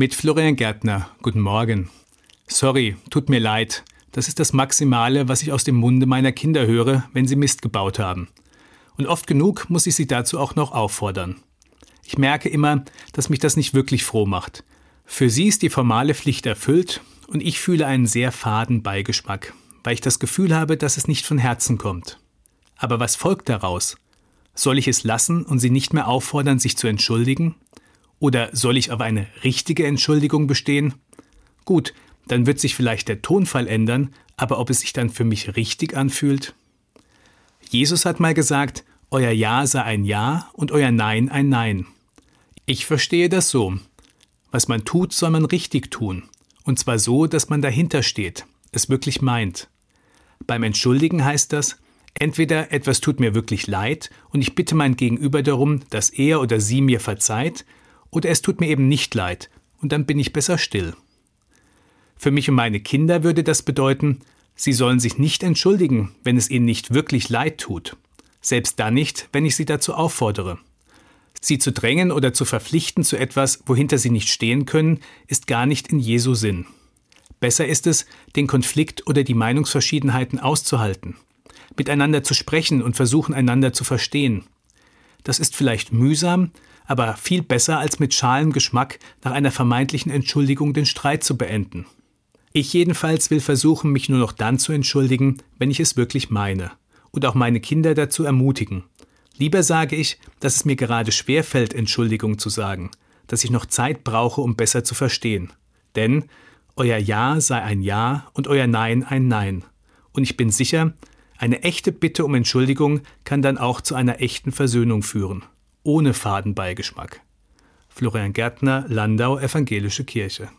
Mit Florian Gärtner. Guten Morgen. Sorry, tut mir leid. Das ist das Maximale, was ich aus dem Munde meiner Kinder höre, wenn sie Mist gebaut haben. Und oft genug muss ich sie dazu auch noch auffordern. Ich merke immer, dass mich das nicht wirklich froh macht. Für sie ist die formale Pflicht erfüllt und ich fühle einen sehr faden Beigeschmack, weil ich das Gefühl habe, dass es nicht von Herzen kommt. Aber was folgt daraus? Soll ich es lassen und sie nicht mehr auffordern, sich zu entschuldigen? Oder soll ich auf eine richtige Entschuldigung bestehen? Gut, dann wird sich vielleicht der Tonfall ändern, aber ob es sich dann für mich richtig anfühlt? Jesus hat mal gesagt, euer Ja sei ein Ja und euer Nein ein Nein. Ich verstehe das so. Was man tut, soll man richtig tun. Und zwar so, dass man dahinter steht, es wirklich meint. Beim Entschuldigen heißt das, entweder etwas tut mir wirklich leid und ich bitte mein Gegenüber darum, dass er oder sie mir verzeiht, oder es tut mir eben nicht leid, und dann bin ich besser still. Für mich und meine Kinder würde das bedeuten, sie sollen sich nicht entschuldigen, wenn es ihnen nicht wirklich leid tut. Selbst dann nicht, wenn ich sie dazu auffordere. Sie zu drängen oder zu verpflichten zu etwas, wohinter sie nicht stehen können, ist gar nicht in Jesu Sinn. Besser ist es, den Konflikt oder die Meinungsverschiedenheiten auszuhalten, miteinander zu sprechen und versuchen, einander zu verstehen. Das ist vielleicht mühsam, aber viel besser als mit schalem Geschmack nach einer vermeintlichen Entschuldigung den Streit zu beenden. Ich jedenfalls will versuchen, mich nur noch dann zu entschuldigen, wenn ich es wirklich meine, und auch meine Kinder dazu ermutigen. Lieber sage ich, dass es mir gerade schwer fällt, Entschuldigung zu sagen, dass ich noch Zeit brauche, um besser zu verstehen. Denn euer Ja sei ein Ja und euer Nein ein Nein. Und ich bin sicher, eine echte Bitte um Entschuldigung kann dann auch zu einer echten Versöhnung führen ohne Fadenbeigeschmack. Florian Gärtner, Landau, Evangelische Kirche.